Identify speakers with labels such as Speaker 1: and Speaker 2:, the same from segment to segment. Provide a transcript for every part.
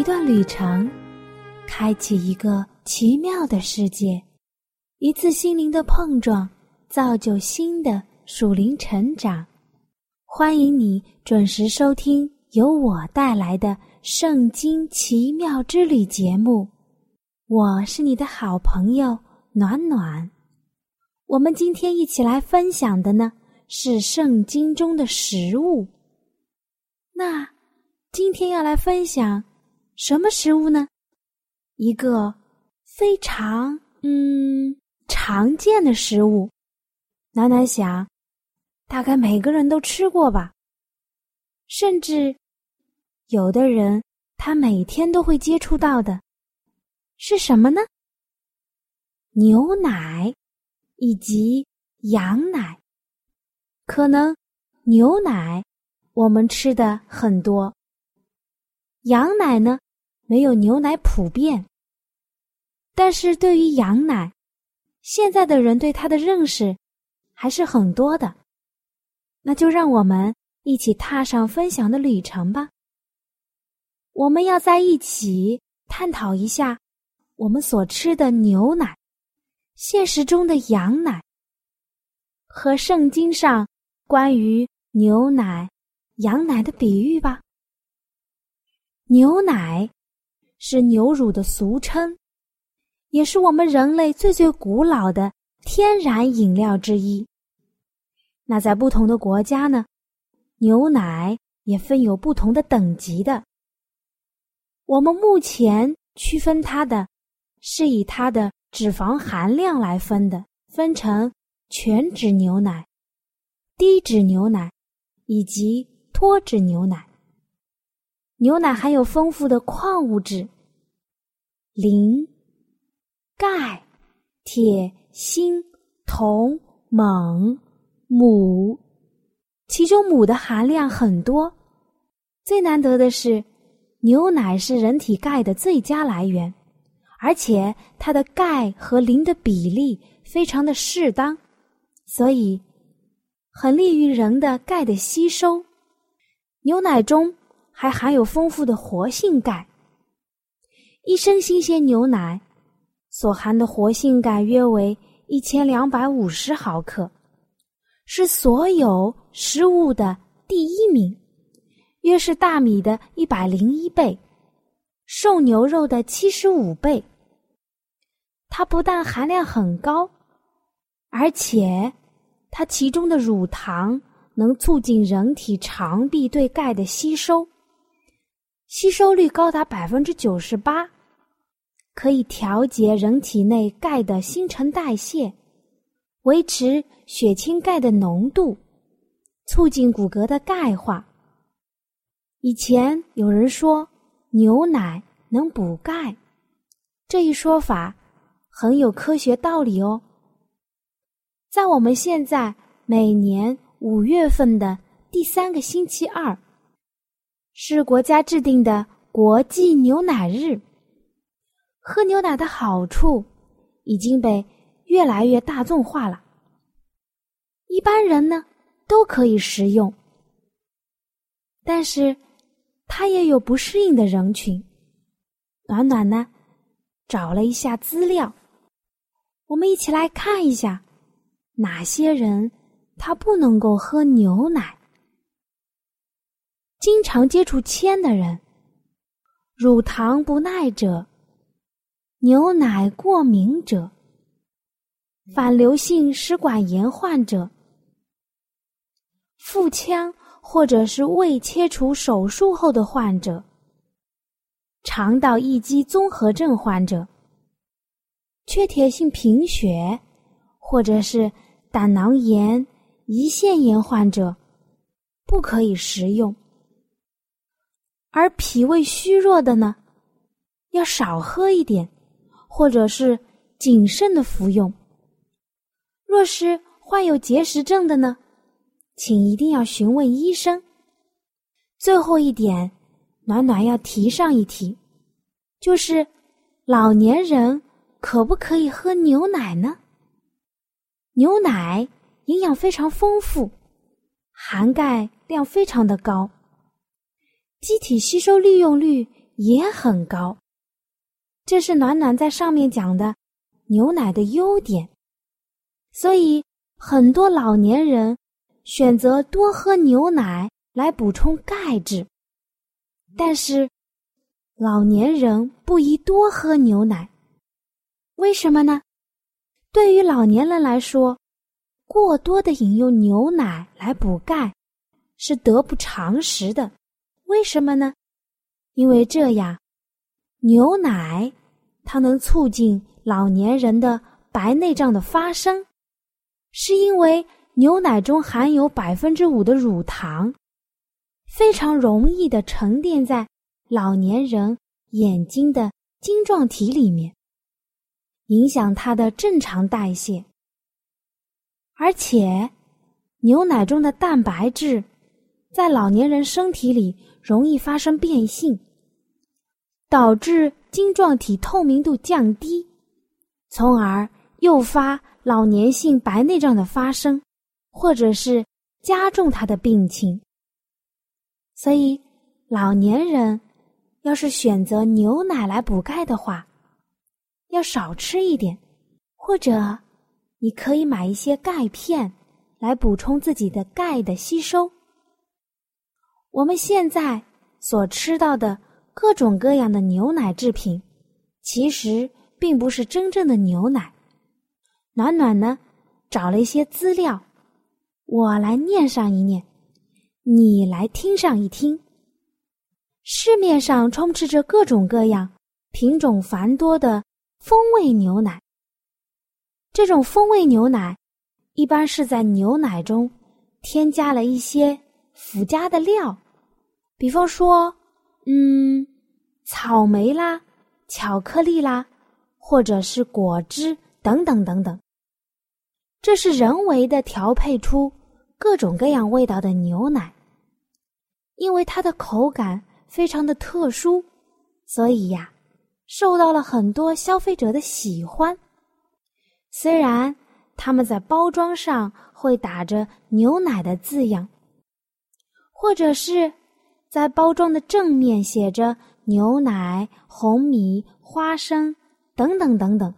Speaker 1: 一段旅程，开启一个奇妙的世界；一次心灵的碰撞，造就新的属灵成长。欢迎你准时收听由我带来的《圣经奇妙之旅》节目。我是你的好朋友暖暖。我们今天一起来分享的呢是圣经中的食物。那今天要来分享。什么食物呢？一个非常嗯常见的食物，暖暖想，大概每个人都吃过吧。甚至有的人他每天都会接触到的，是什么呢？牛奶以及羊奶。可能牛奶我们吃的很多，羊奶呢？没有牛奶普遍，但是对于羊奶，现在的人对它的认识还是很多的。那就让我们一起踏上分享的旅程吧。我们要在一起探讨一下我们所吃的牛奶，现实中的羊奶和圣经上关于牛奶、羊奶的比喻吧。牛奶。是牛乳的俗称，也是我们人类最最古老的天然饮料之一。那在不同的国家呢，牛奶也分有不同的等级的。我们目前区分它的，是以它的脂肪含量来分的，分成全脂牛奶、低脂牛奶以及脱脂牛奶。牛奶含有丰富的矿物质，磷、钙、铁、锌、铜、锰、钼，其中钼的含量很多。最难得的是，牛奶是人体钙的最佳来源，而且它的钙和磷的比例非常的适当，所以很利于人的钙的吸收。牛奶中。还含有丰富的活性钙。一升新鲜牛奶所含的活性钙约为一千两百五十毫克，是所有食物的第一名，约是大米的一百零一倍，瘦牛肉的七十五倍。它不但含量很高，而且它其中的乳糖能促进人体肠壁对钙的吸收。吸收率高达百分之九十八，可以调节人体内钙的新陈代谢，维持血清钙的浓度，促进骨骼的钙化。以前有人说牛奶能补钙，这一说法很有科学道理哦。在我们现在每年五月份的第三个星期二。是国家制定的国际牛奶日。喝牛奶的好处已经被越来越大众化了，一般人呢都可以食用。但是，它也有不适应的人群。暖暖呢找了一下资料，我们一起来看一下哪些人他不能够喝牛奶。经常接触铅的人，乳糖不耐者，牛奶过敏者，反流性食管炎患者，腹腔或者是胃切除手术后的患者，肠道易激综合症患者，缺铁性贫血或者是胆囊炎、胰腺炎患者，不可以食用。而脾胃虚弱的呢，要少喝一点，或者是谨慎的服用。若是患有结石症的呢，请一定要询问医生。最后一点，暖暖要提上一提，就是老年人可不可以喝牛奶呢？牛奶营养非常丰富，含钙量非常的高。机体吸收利用率也很高，这是暖暖在上面讲的牛奶的优点。所以很多老年人选择多喝牛奶来补充钙质，但是老年人不宜多喝牛奶，为什么呢？对于老年人来说，过多的饮用牛奶来补钙是得不偿失的。为什么呢？因为这样，牛奶它能促进老年人的白内障的发生，是因为牛奶中含有百分之五的乳糖，非常容易的沉淀在老年人眼睛的晶状体里面，影响它的正常代谢。而且，牛奶中的蛋白质在老年人身体里。容易发生变性，导致晶状体透明度降低，从而诱发老年性白内障的发生，或者是加重他的病情。所以，老年人要是选择牛奶来补钙的话，要少吃一点，或者你可以买一些钙片来补充自己的钙的吸收。我们现在所吃到的各种各样的牛奶制品，其实并不是真正的牛奶。暖暖呢，找了一些资料，我来念上一念，你来听上一听。市面上充斥着各种各样、品种繁多的风味牛奶。这种风味牛奶，一般是在牛奶中添加了一些。附加的料，比方说，嗯，草莓啦、巧克力啦，或者是果汁等等等等。这是人为的调配出各种各样味道的牛奶，因为它的口感非常的特殊，所以呀，受到了很多消费者的喜欢。虽然他们在包装上会打着牛奶的字样。或者是在包装的正面写着牛奶、红米、花生等等等等，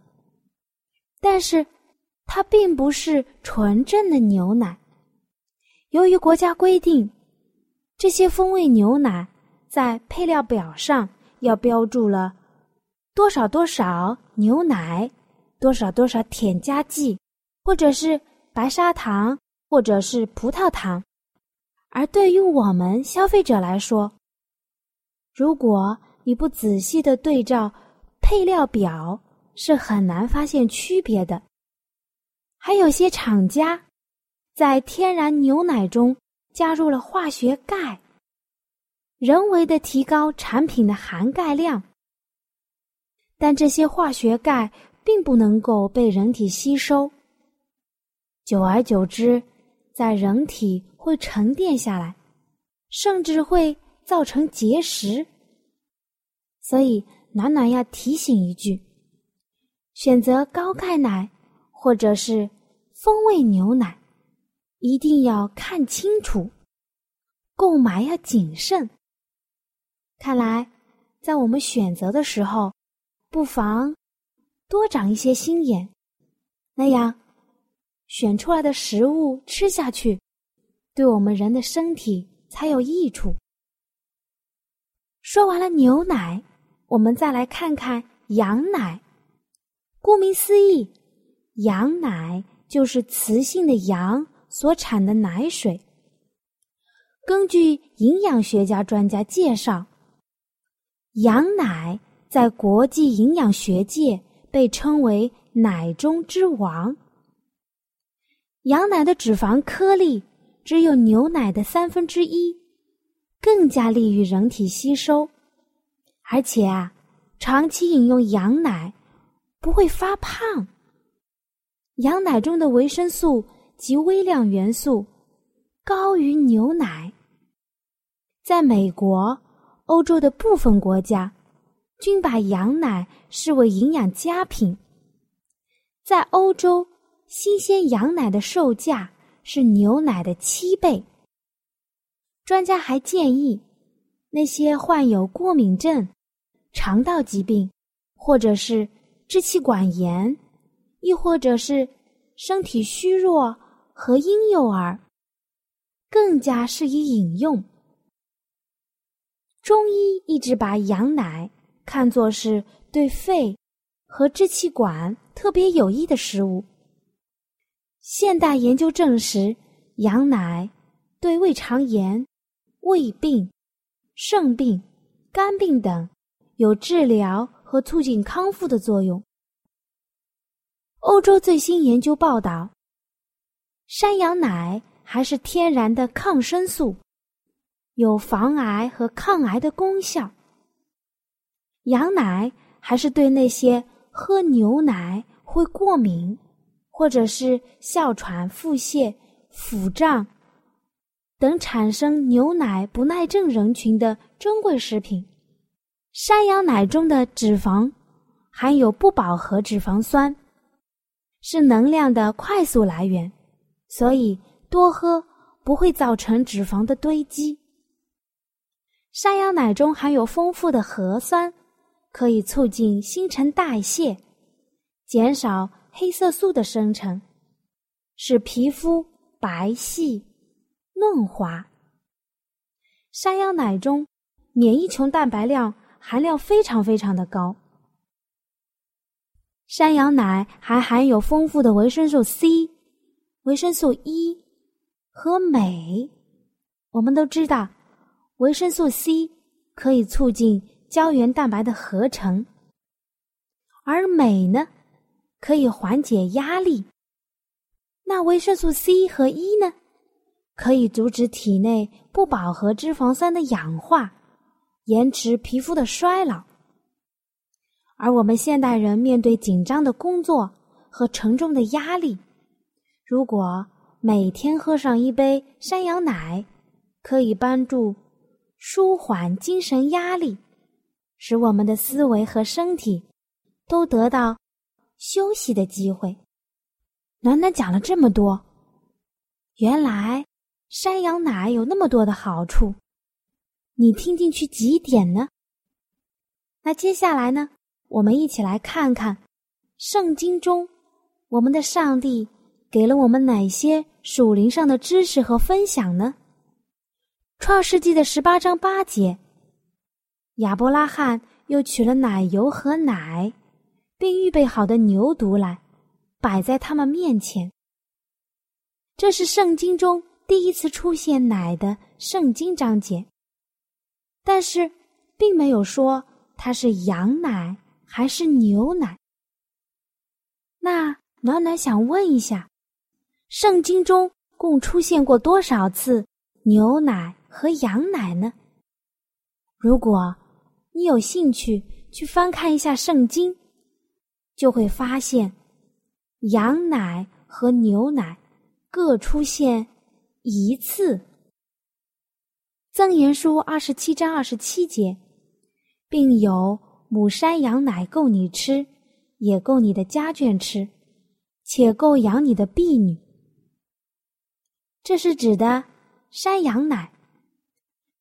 Speaker 1: 但是它并不是纯正的牛奶。由于国家规定，这些风味牛奶在配料表上要标注了多少多少牛奶，多少多少添加剂，或者是白砂糖，或者是葡萄糖。而对于我们消费者来说，如果你不仔细的对照配料表，是很难发现区别的。还有些厂家在天然牛奶中加入了化学钙，人为的提高产品的含钙量，但这些化学钙并不能够被人体吸收，久而久之，在人体。会沉淀下来，甚至会造成结石。所以暖暖要提醒一句：选择高钙奶或者是风味牛奶，一定要看清楚，购买要谨慎。看来，在我们选择的时候，不妨多长一些心眼，那样选出来的食物吃下去。对我们人的身体才有益处。说完了牛奶，我们再来看看羊奶。顾名思义，羊奶就是雌性的羊所产的奶水。根据营养学家专家介绍，羊奶在国际营养学界被称为“奶中之王”。羊奶的脂肪颗粒。只有牛奶的三分之一，更加利于人体吸收，而且啊，长期饮用羊奶不会发胖。羊奶中的维生素及微量元素高于牛奶。在美国、欧洲的部分国家，均把羊奶视为营养佳品。在欧洲，新鲜羊奶的售价是牛奶的七倍。专家还建议，那些患有过敏症、肠道疾病，或者是支气管炎，亦或者是身体虚弱和婴幼儿，更加适宜饮用。中医一直把羊奶看作是对肺和支气管特别有益的食物。现代研究证实，羊奶对胃肠炎。胃病、肾病、肝病等有治疗和促进康复的作用。欧洲最新研究报道，山羊奶还是天然的抗生素，有防癌和抗癌的功效。羊奶还是对那些喝牛奶会过敏，或者是哮喘、腹泻、腹胀。等产生牛奶不耐症人群的珍贵食品，山羊奶中的脂肪含有不饱和脂肪酸，是能量的快速来源，所以多喝不会造成脂肪的堆积。山羊奶中含有丰富的核酸，可以促进新陈代谢，减少黑色素的生成，使皮肤白皙。嫩滑。山羊奶中免疫球蛋白量含量非常非常的高。山羊奶还含有丰富的维生素 C、维生素 E 和镁。我们都知道，维生素 C 可以促进胶原蛋白的合成，而镁呢，可以缓解压力。那维生素 C 和 E 呢？可以阻止体内不饱和脂肪酸的氧化，延迟皮肤的衰老。而我们现代人面对紧张的工作和沉重的压力，如果每天喝上一杯山羊奶，可以帮助舒缓精神压力，使我们的思维和身体都得到休息的机会。暖暖讲了这么多，原来。山羊奶有那么多的好处，你听进去几点呢？那接下来呢，我们一起来看看圣经中我们的上帝给了我们哪些属灵上的知识和分享呢？创世纪的十八章八节，亚伯拉罕又取了奶油和奶，并预备好的牛犊来，摆在他们面前。这是圣经中。第一次出现奶的圣经章节，但是并没有说它是羊奶还是牛奶。那暖暖想问一下，圣经中共出现过多少次牛奶和羊奶呢？如果你有兴趣去翻看一下圣经，就会发现羊奶和牛奶各出现。一次，《赠言书》二十七章二十七节，并有母山羊奶够你吃，也够你的家眷吃，且够养你的婢女。这是指的山羊奶。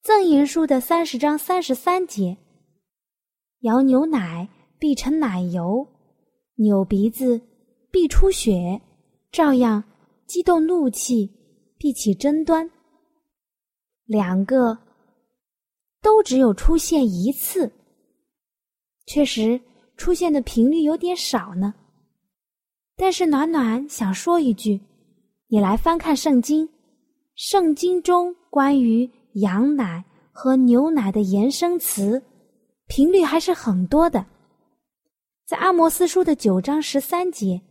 Speaker 1: 《赠言书》的三十章三十三节，摇牛奶必成奶油，扭鼻子必出血，照样激动怒气。必起争端，两个都只有出现一次，确实出现的频率有点少呢。但是暖暖想说一句，你来翻看圣经，圣经中关于羊奶和牛奶的延伸词频率还是很多的。在阿摩斯书的九章十三节，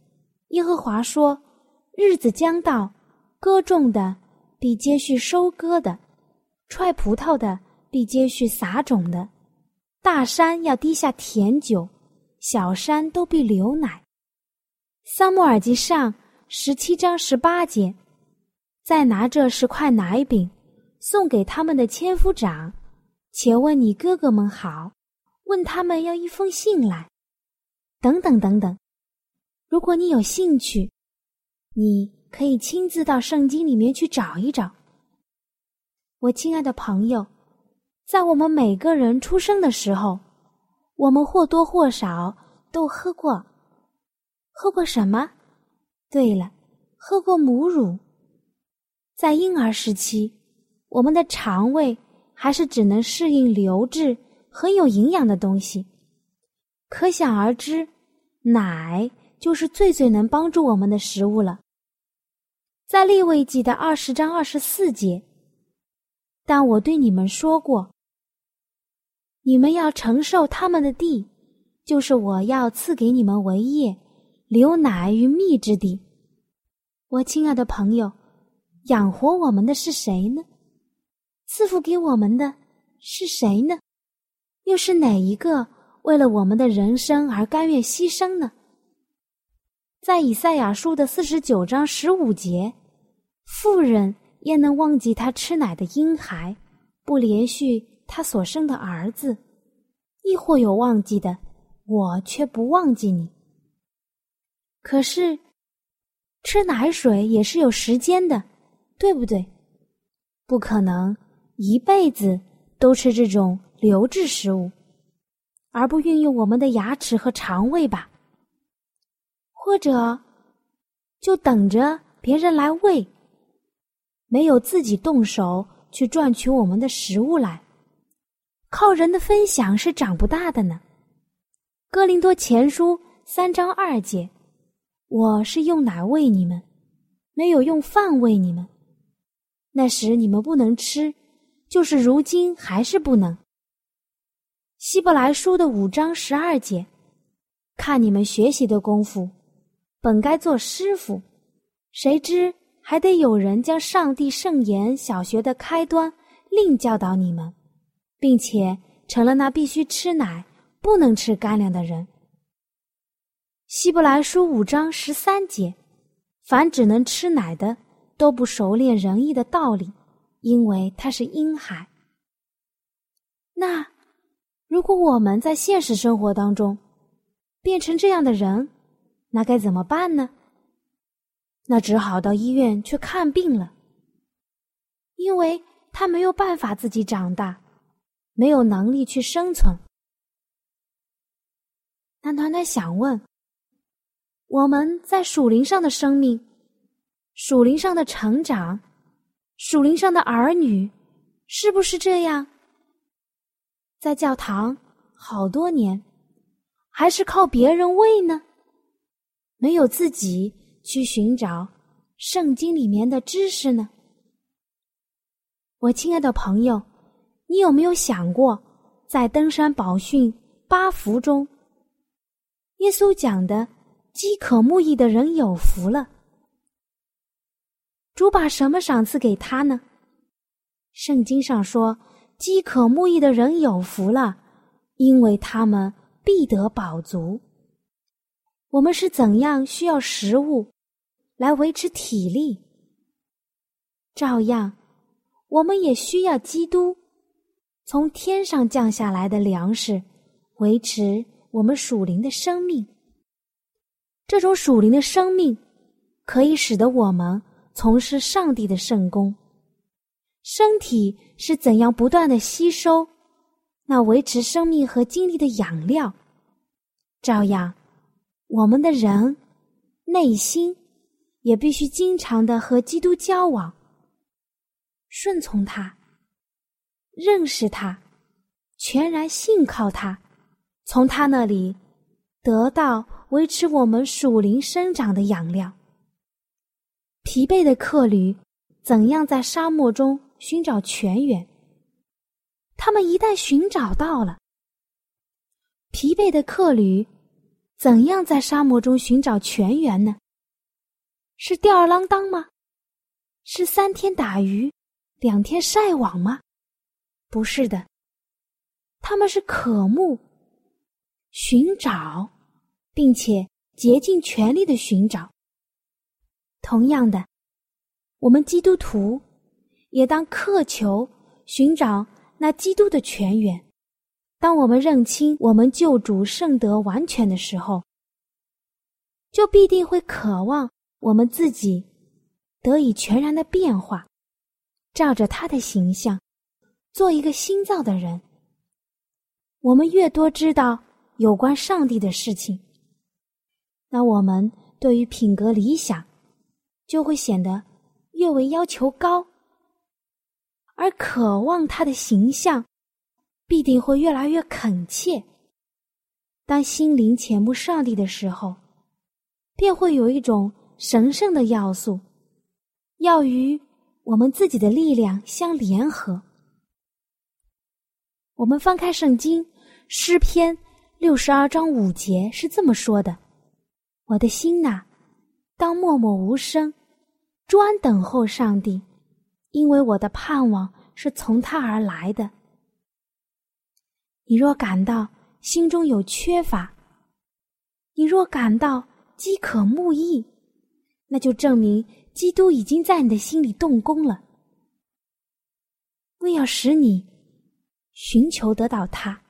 Speaker 1: 耶和华说：“日子将到。”割种的必接续收割的，踹葡萄的必接续撒种的，大山要滴下甜酒，小山都必流奶。撒母耳记上十七章十八节，再拿这十块奶饼送给他们的千夫长，且问你哥哥们好，问他们要一封信来，等等等等。如果你有兴趣，你可以亲自到圣经里面去找一找。我亲爱的朋友，在我们每个人出生的时候，我们或多或少都喝过，喝过什么？对了，喝过母乳。在婴儿时期，我们的肠胃还是只能适应流质、很有营养的东西，可想而知，奶就是最最能帮助我们的食物了。在立位记的二十章二十四节。但我对你们说过，你们要承受他们的地，就是我要赐给你们为业，流奶与蜜之地。我亲爱的朋友，养活我们的是谁呢？赐福给我们的是谁呢？又是哪一个为了我们的人生而甘愿牺牲呢？在以赛亚书的四十九章十五节，妇人。焉能忘记他吃奶的婴孩，不连续他所生的儿子？亦或有忘记的，我却不忘记你。可是，吃奶水也是有时间的，对不对？不可能一辈子都吃这种流质食物，而不运用我们的牙齿和肠胃吧？或者，就等着别人来喂？没有自己动手去赚取我们的食物来，靠人的分享是长不大的呢。哥林多前书三章二节，我是用奶喂你们，没有用饭喂你们。那时你们不能吃，就是如今还是不能。希伯来书的五章十二节，看你们学习的功夫，本该做师傅，谁知。还得有人将上帝圣言小学的开端另教导你们，并且成了那必须吃奶、不能吃干粮的人。希伯来书五章十三节：凡只能吃奶的，都不熟练仁义的道理，因为他是婴孩。那如果我们在现实生活当中变成这样的人，那该怎么办呢？那只好到医院去看病了，因为他没有办法自己长大，没有能力去生存。那团团想问：我们在树林上的生命，树林上的成长，树林上的儿女，是不是这样？在教堂好多年，还是靠别人喂呢？没有自己。去寻找圣经里面的知识呢？我亲爱的朋友，你有没有想过，在登山宝训八福中，耶稣讲的“饥渴慕义的人有福了”，主把什么赏赐给他呢？圣经上说：“饥渴慕义的人有福了，因为他们必得饱足。”我们是怎样需要食物来维持体力？照样，我们也需要基督从天上降下来的粮食，维持我们属灵的生命。这种属灵的生命可以使得我们从事上帝的圣功。身体是怎样不断的吸收那维持生命和精力的养料？照样。我们的人内心也必须经常的和基督交往，顺从他，认识他，全然信靠他，从他那里得到维持我们属灵生长的养料。疲惫的客旅怎样在沙漠中寻找泉源？他们一旦寻找到了，疲惫的客旅。怎样在沙漠中寻找泉源呢？是吊儿郎当吗？是三天打鱼，两天晒网吗？不是的，他们是渴慕、寻找，并且竭尽全力的寻找。同样的，我们基督徒也当渴求寻找那基督的泉源。当我们认清我们救主圣德完全的时候，就必定会渴望我们自己得以全然的变化，照着他的形象。做一个新造的人，我们越多知道有关上帝的事情，那我们对于品格理想就会显得越为要求高，而渴望他的形象必定会越来越恳切。当心灵潜慕上帝的时候，便会有一种神圣的要素，要与我们自己的力量相联合。我们翻开圣经诗篇六十二章五节是这么说的：“我的心呐，当默默无声，专等候上帝，因为我的盼望是从他而来的。你若感到心中有缺乏，你若感到饥渴慕义，那就证明基督已经在你的心里动工了，为要使你。”寻求得到他，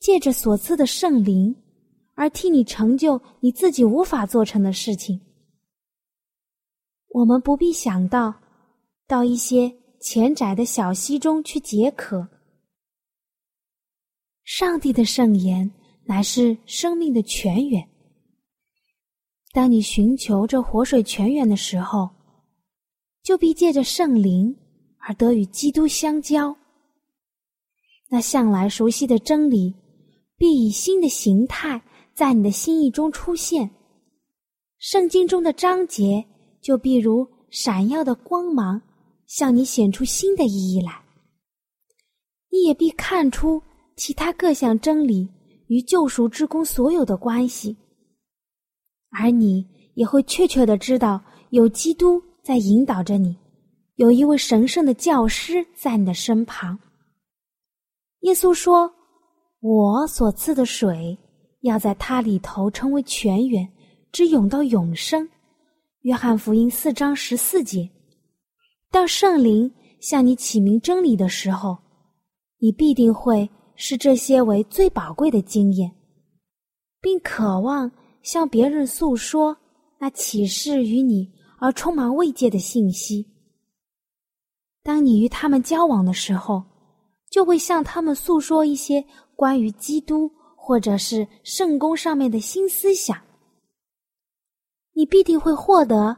Speaker 1: 借着所赐的圣灵，而替你成就你自己无法做成的事情。我们不必想到到一些浅窄的小溪中去解渴。上帝的圣言乃是生命的泉源。当你寻求这活水泉源的时候，就必借着圣灵而得与基督相交。那向来熟悉的真理，必以新的形态在你的心意中出现。圣经中的章节就必如闪耀的光芒，向你显出新的意义来。你也必看出其他各项真理与救赎之功所有的关系，而你也会确切的知道有基督在引导着你，有一位神圣的教师在你的身旁。耶稣说：“我所赐的水，要在它里头成为泉源，直涌到永生。”约翰福音四章十四节。当圣灵向你启明真理的时候，你必定会视这些为最宝贵的经验，并渴望向别人诉说那启示于你而充满慰藉的信息。当你与他们交往的时候，就会向他们诉说一些关于基督或者是圣公上面的新思想。你必定会获得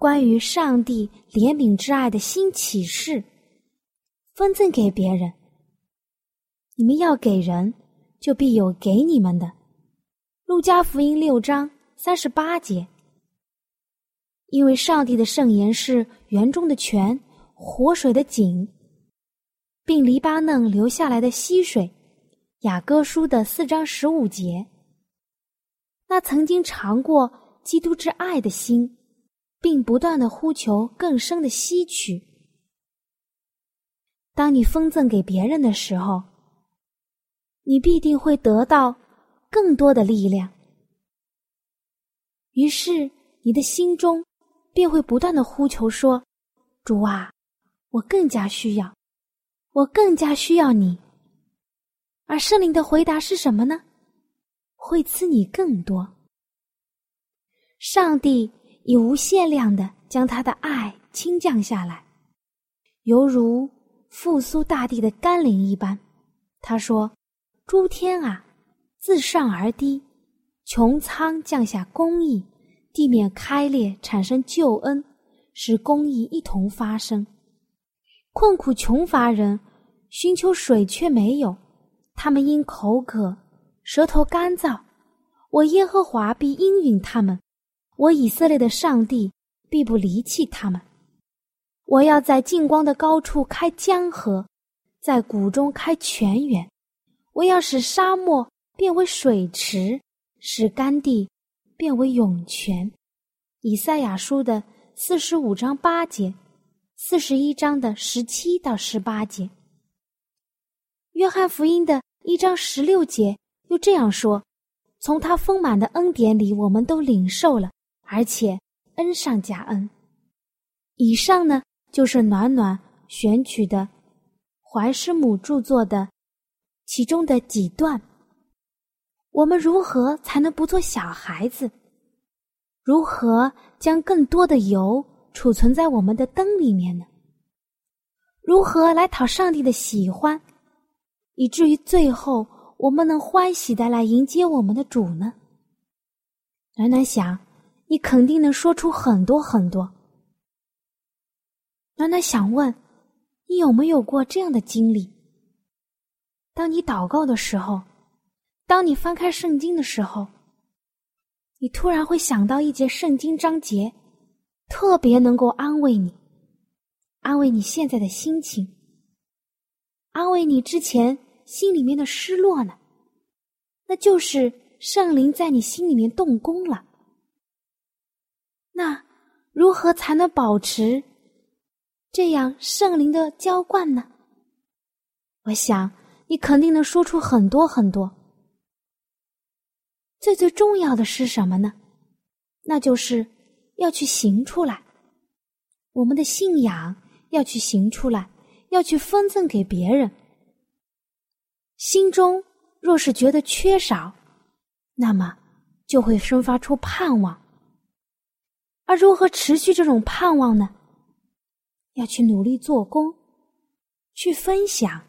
Speaker 1: 关于上帝怜悯之爱的新启示，分赠给别人。你们要给人，就必有给你们的。路加福音六章三十八节。因为上帝的圣言是园中的泉，活水的井。并黎巴嫩流下来的溪水，雅各书的四章十五节。那曾经尝过基督之爱的心，并不断的呼求更深的吸取。当你分赠给别人的时候，你必定会得到更多的力量。于是你的心中便会不断的呼求说：“主啊，我更加需要。”我更加需要你，而圣灵的回答是什么呢？会赐你更多。上帝以无限量的将他的爱倾降下来，犹如复苏大地的甘霖一般。他说：“诸天啊，自上而低，穹苍降下公义，地面开裂产生救恩，使公义一同发生。”困苦穷乏人寻求水却没有，他们因口渴，舌头干燥。我耶和华必应允他们，我以色列的上帝必不离弃他们。我要在近光的高处开江河，在谷中开泉源。我要使沙漠变为水池，使干地变为涌泉。以赛亚书的四十五章八节。四十一章的十七到十八节，约翰福音的一章十六节又这样说：“从他丰满的恩典里，我们都领受了，而且恩上加恩。”以上呢，就是暖暖选取的怀师母著作的其中的几段。我们如何才能不做小孩子？如何将更多的油储存在我们的灯里面呢？如何来讨上帝的喜欢，以至于最后我们能欢喜的来迎接我们的主呢？暖暖想，你肯定能说出很多很多。暖暖想问，你有没有过这样的经历？当你祷告的时候。当你翻开圣经的时候，你突然会想到一节圣经章节，特别能够安慰你，安慰你现在的心情，安慰你之前心里面的失落呢。那就是圣灵在你心里面动工了。那如何才能保持这样圣灵的浇灌呢？我想你肯定能说出很多很多。最最重要的是什么呢？那就是要去行出来，我们的信仰要去行出来，要去分赠给别人。心中若是觉得缺少，那么就会生发出盼望。而如何持续这种盼望呢？要去努力做工，去分享，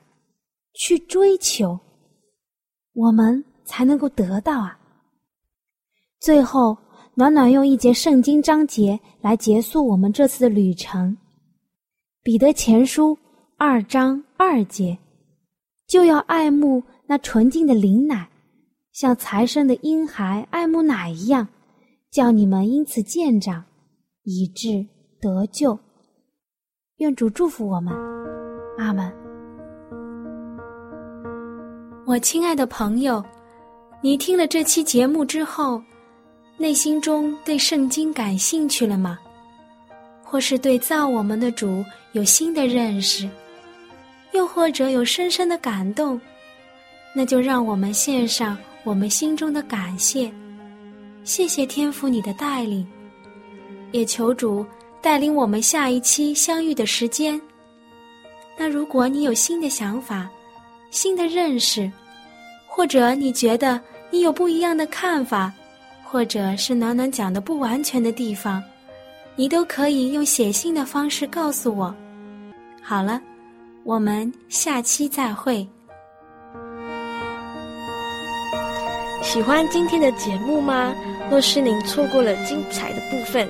Speaker 1: 去追求，我们才能够得到啊。最后，暖暖用一节圣经章节来结束我们这次的旅程，《彼得前书》二章二节，就要爱慕那纯净的灵奶，像财生的婴孩爱慕奶一样，叫你们因此见长，以致得救。愿主祝福我们，阿门。我亲爱的朋友，你听了这期节目之后。内心中对圣经感兴趣了吗？或是对造我们的主有新的认识，又或者有深深的感动？那就让我们献上我们心中的感谢，谢谢天父你的带领，也求主带领我们下一期相遇的时间。那如果你有新的想法、新的认识，或者你觉得你有不一样的看法，或者是暖暖讲的不完全的地方，你都可以用写信的方式告诉我。好了，我们下期再会。
Speaker 2: 喜欢今天的节目吗？若是您错过了精彩的部分，